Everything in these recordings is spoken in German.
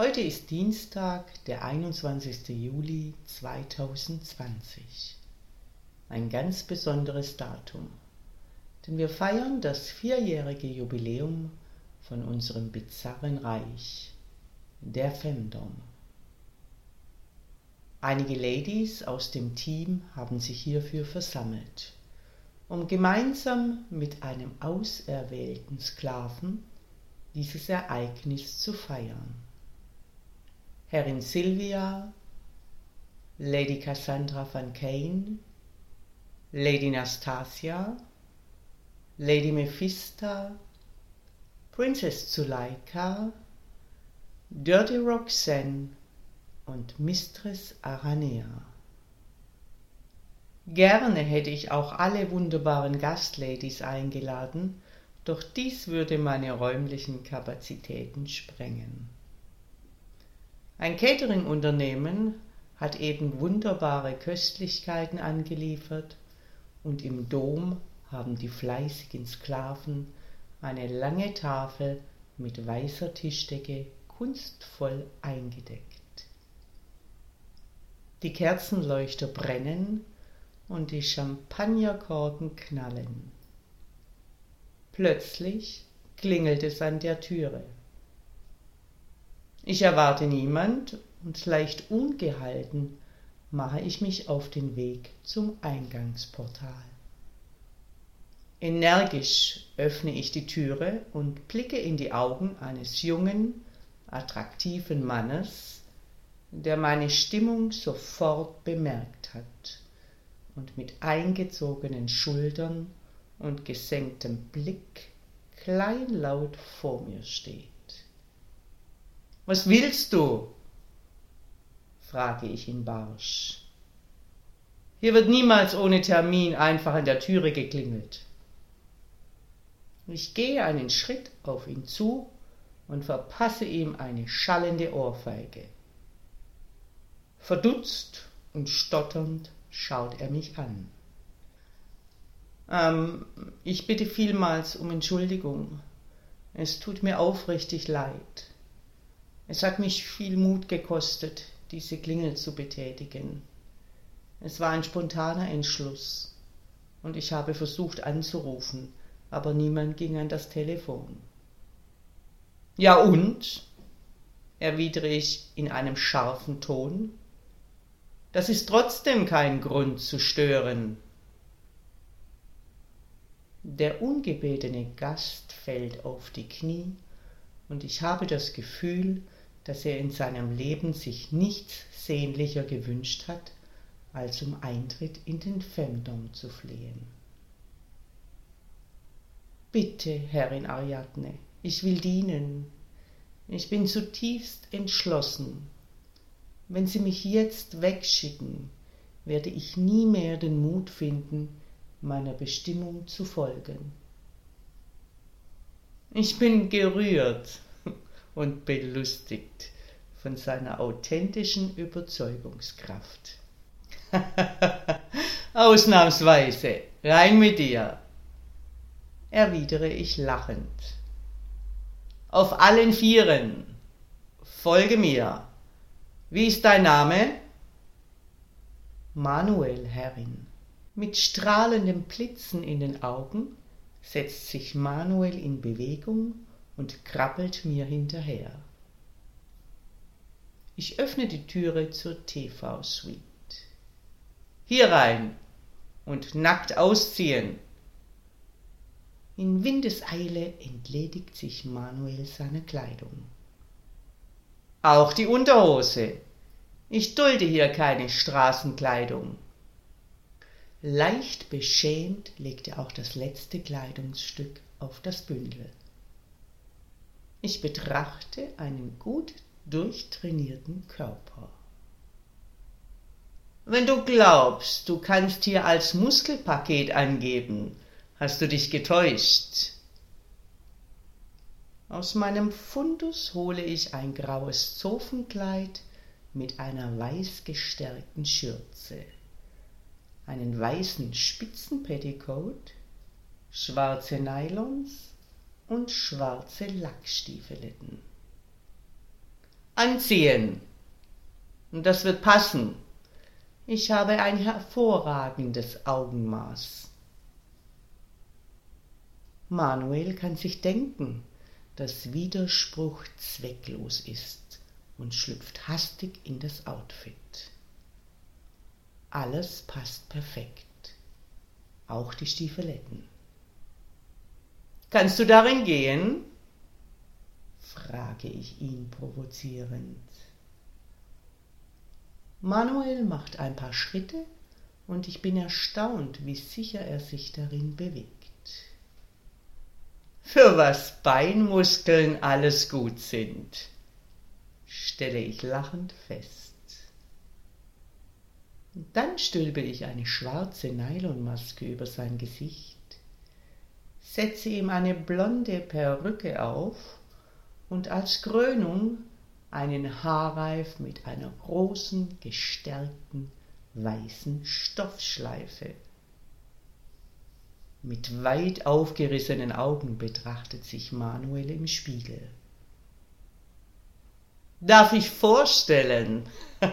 Heute ist Dienstag, der 21. Juli 2020. Ein ganz besonderes Datum, denn wir feiern das vierjährige Jubiläum von unserem bizarren Reich, der Femdom. Einige Ladies aus dem Team haben sich hierfür versammelt um gemeinsam mit einem auserwählten Sklaven dieses Ereignis zu feiern. Herrin Sylvia, Lady Cassandra van Kane, Lady Nastasia, Lady Mephista, Princess Zuleika, Dirty Roxanne und Mistress Aranea. Gerne hätte ich auch alle wunderbaren Gastladies eingeladen, doch dies würde meine räumlichen Kapazitäten sprengen. Ein Catering-Unternehmen hat eben wunderbare Köstlichkeiten angeliefert und im Dom haben die fleißigen Sklaven eine lange Tafel mit weißer Tischdecke kunstvoll eingedeckt. Die Kerzenleuchter brennen und die Champagnerkorken knallen. Plötzlich klingelt es an der Türe. Ich erwarte niemand und leicht ungehalten mache ich mich auf den Weg zum Eingangsportal. Energisch öffne ich die Türe und blicke in die Augen eines jungen, attraktiven Mannes, der meine Stimmung sofort bemerkt hat und mit eingezogenen Schultern und gesenktem Blick kleinlaut vor mir steht. Was willst du? frage ich ihn barsch. Hier wird niemals ohne Termin einfach an der Türe geklingelt. Ich gehe einen Schritt auf ihn zu und verpasse ihm eine schallende Ohrfeige. Verdutzt und stotternd schaut er mich an. Ähm, ich bitte vielmals um Entschuldigung. Es tut mir aufrichtig leid. Es hat mich viel Mut gekostet, diese Klingel zu betätigen. Es war ein spontaner Entschluss, und ich habe versucht anzurufen, aber niemand ging an das Telefon. Ja und? erwidere ich in einem scharfen Ton. Das ist trotzdem kein Grund zu stören. Der ungebetene Gast fällt auf die Knie, und ich habe das Gefühl, dass er in seinem Leben sich nichts sehnlicher gewünscht hat, als um Eintritt in den Femdom zu flehen. Bitte, Herrin Ariadne, ich will dienen. Ich bin zutiefst entschlossen, wenn Sie mich jetzt wegschicken, werde ich nie mehr den Mut finden, meiner Bestimmung zu folgen. Ich bin gerührt und belustigt von seiner authentischen Überzeugungskraft. Ausnahmsweise, rein mit dir, erwidere ich lachend. Auf allen Vieren, folge mir. Wie ist dein Name? Manuel, Herrin. Mit strahlendem Blitzen in den Augen setzt sich Manuel in Bewegung und krabbelt mir hinterher. Ich öffne die Türe zur TV-Suite. Hier rein und nackt ausziehen. In Windeseile entledigt sich Manuel seiner Kleidung. Auch die Unterhose. Ich dulde hier keine Straßenkleidung. Leicht beschämt legt er auch das letzte Kleidungsstück auf das Bündel. Ich Ich betrachte einen gut durchtrainierten Körper. Wenn du glaubst, du kannst hier als Muskelpaket angeben, hast du dich getäuscht. Aus meinem Fundus hole ich ein graues Zofenkleid mit einer weiß gestärkten Schürze, einen weißen Spitzenpetticoat, schwarze Nylons und schwarze Lackstiefeletten. Anziehen. Das wird passen. Ich habe ein hervorragendes Augenmaß. Manuel kann sich denken, dass Widerspruch zwecklos ist und schlüpft hastig in das Outfit. Alles passt perfekt, auch die Stiefeletten. Kannst du darin gehen? frage ich ihn provozierend. Manuel macht ein paar Schritte und ich bin erstaunt, wie sicher er sich darin bewegt für was Beinmuskeln alles gut sind, stelle ich lachend fest. Dann stülpe ich eine schwarze Nylonmaske über sein Gesicht, setze ihm eine blonde Perücke auf und als Krönung einen Haarreif mit einer großen, gestärkten, weißen Stoffschleife. Mit weit aufgerissenen Augen betrachtet sich Manuel im Spiegel. Darf ich vorstellen?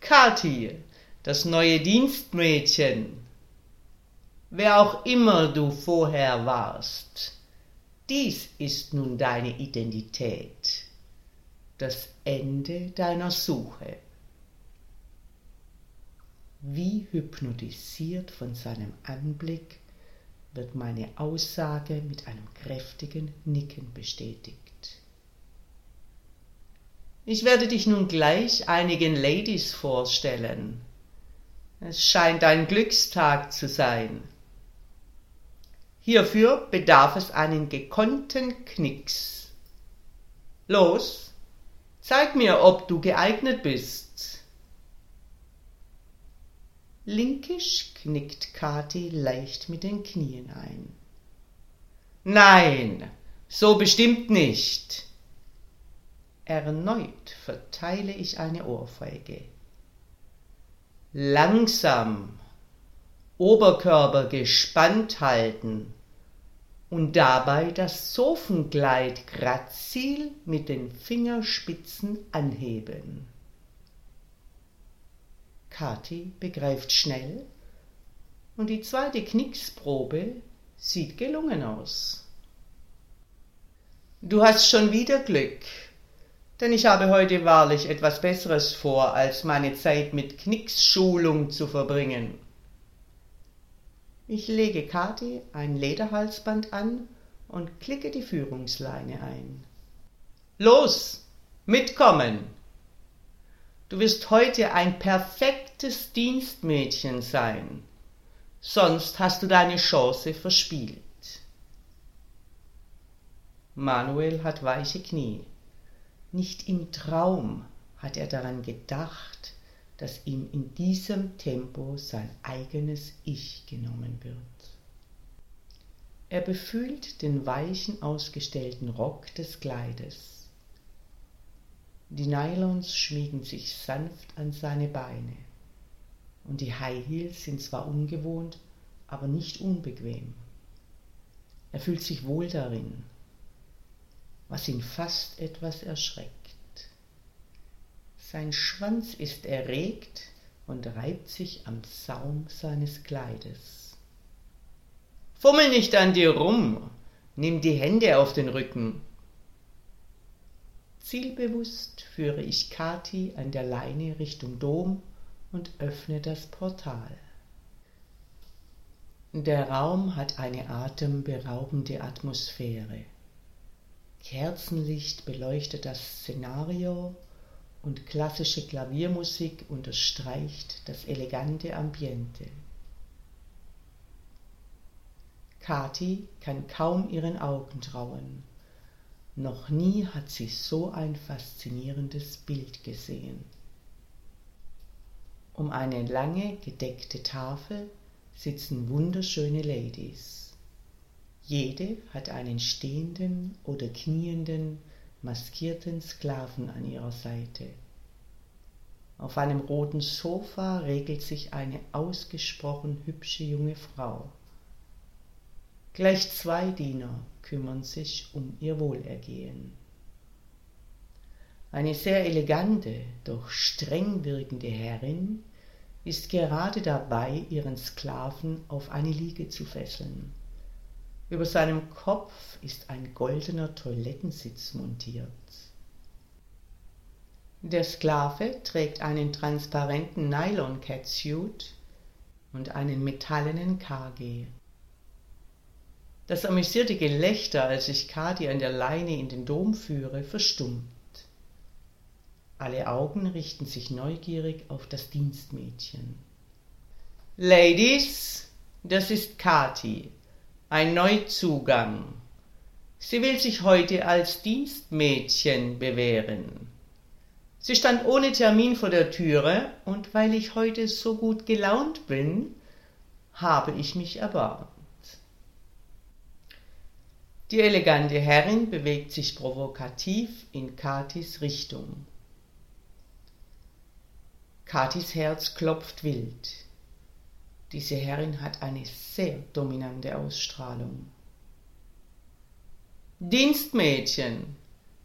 Kathi, das neue Dienstmädchen. Wer auch immer du vorher warst, dies ist nun deine Identität, das Ende deiner Suche. Wie hypnotisiert von seinem Anblick wird meine Aussage mit einem kräftigen Nicken bestätigt. Ich werde dich nun gleich einigen Ladies vorstellen. Es scheint ein Glückstag zu sein. Hierfür bedarf es einen gekonnten Knicks. Los, zeig mir, ob du geeignet bist. Linkisch knickt Kathi leicht mit den Knien ein. Nein, so bestimmt nicht. Erneut verteile ich eine Ohrfeige. Langsam, Oberkörper gespannt halten und dabei das Sofenkleid grazil mit den Fingerspitzen anheben. Kathi begreift schnell und die zweite Knicksprobe sieht gelungen aus. Du hast schon wieder Glück, denn ich habe heute wahrlich etwas Besseres vor, als meine Zeit mit Knicksschulung zu verbringen. Ich lege Kathi ein Lederhalsband an und klicke die Führungsleine ein. Los, mitkommen! Du wirst heute ein perfektes Dienstmädchen sein, sonst hast du deine Chance verspielt. Manuel hat weiche Knie. Nicht im Traum hat er daran gedacht, dass ihm in diesem Tempo sein eigenes Ich genommen wird. Er befühlt den weichen ausgestellten Rock des Kleides. Die Nylons schmiegen sich sanft an seine Beine. Und die High Heels sind zwar ungewohnt, aber nicht unbequem. Er fühlt sich wohl darin, was ihn fast etwas erschreckt. Sein Schwanz ist erregt und reibt sich am Saum seines Kleides. Fummel nicht an dir rum, nimm die Hände auf den Rücken Zielbewusst führe ich Kathi an der Leine Richtung Dom und öffne das Portal. Der Raum hat eine atemberaubende Atmosphäre. Kerzenlicht beleuchtet das Szenario und klassische Klaviermusik unterstreicht das elegante Ambiente. Kathi kann kaum ihren Augen trauen Noch nie hat sie so ein faszinierendes Bild gesehen. Um eine lange gedeckte Tafel sitzen wunderschöne Ladies. Jede hat einen stehenden oder knienden, maskierten Sklaven an ihrer Seite. Auf einem roten Sofa regelt sich eine ausgesprochen hübsche junge Frau. Gleich zwei Diener kümmern sich um ihr Wohlergehen. Eine sehr elegante, doch streng wirkende Herrin ist gerade dabei, ihren Sklaven auf eine Liege zu fesseln. Über seinem Kopf ist ein goldener Toilettensitz montiert. Der Sklave trägt einen transparenten Nylon-Catsuit und einen metallenen KG. Das amüsierte Gelächter, als ich Kati an der Leine in den Dom führe, verstummt. Alle Augen richten sich neugierig auf das Dienstmädchen. Ladies, das ist Kati, ein Neuzugang. Sie will sich heute als Dienstmädchen bewähren. Sie stand ohne Termin vor der Türe, und weil ich heute so gut gelaunt bin, habe ich mich erbarmt. Die elegante Herrin bewegt sich provokativ in Katis Richtung. Katis Herz klopft wild. Diese Herrin hat eine sehr dominante Ausstrahlung. Dienstmädchen,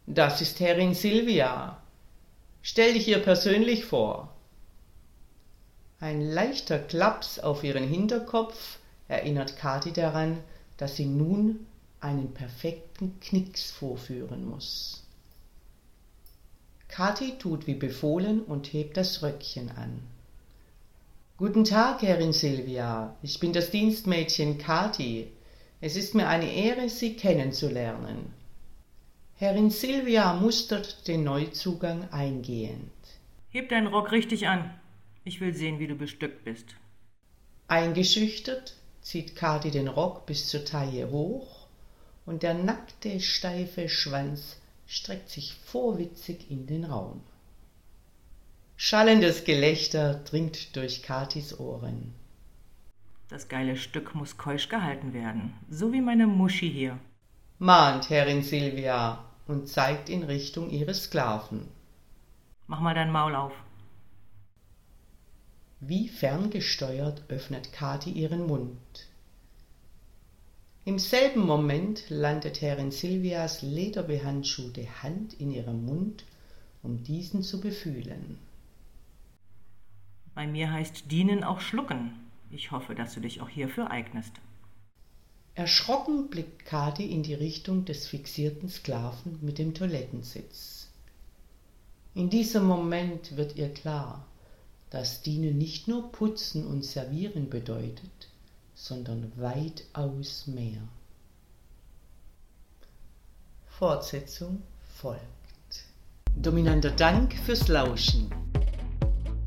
das ist Herrin Silvia, Stell dich ihr persönlich vor. Ein leichter Klaps auf ihren Hinterkopf erinnert Kathi daran, dass sie nun einen perfekten Knicks vorführen muss. Kathi tut wie befohlen und hebt das Röckchen an. Guten Tag, Herrin Silvia. Ich bin das Dienstmädchen Kathi. Es ist mir eine Ehre, Sie kennenzulernen. Herrin Silvia mustert den Neuzugang eingehend. Heb deinen Rock richtig an. Ich will sehen, wie du bestückt bist. Eingeschüchtert zieht Kati den Rock bis zur Taille hoch und der nackte, steife Schwanz streckt sich vorwitzig in den Raum. Schallendes Gelächter dringt durch Katis Ohren. Das geile Stück muss keusch gehalten werden, so wie meine Muschi hier mahnt Herrin Silvia und zeigt in Richtung ihres Sklaven. Mach mal dein Maul auf. Wie ferngesteuert öffnet Kathi ihren Mund. Im selben Moment landet Herrin Silvias lederbehandschuhte Hand in ihrem Mund, um diesen zu befühlen. Bei mir heißt dienen auch schlucken. Ich hoffe, dass du dich auch hierfür eignest. Erschrocken blickt Kathi in die Richtung des fixierten Sklaven mit dem Toilettensitz. In diesem Moment wird ihr klar, dass Dienen nicht nur putzen und servieren bedeutet, sondern weitaus mehr. Fortsetzung folgt. Dominanter Dank fürs Lauschen.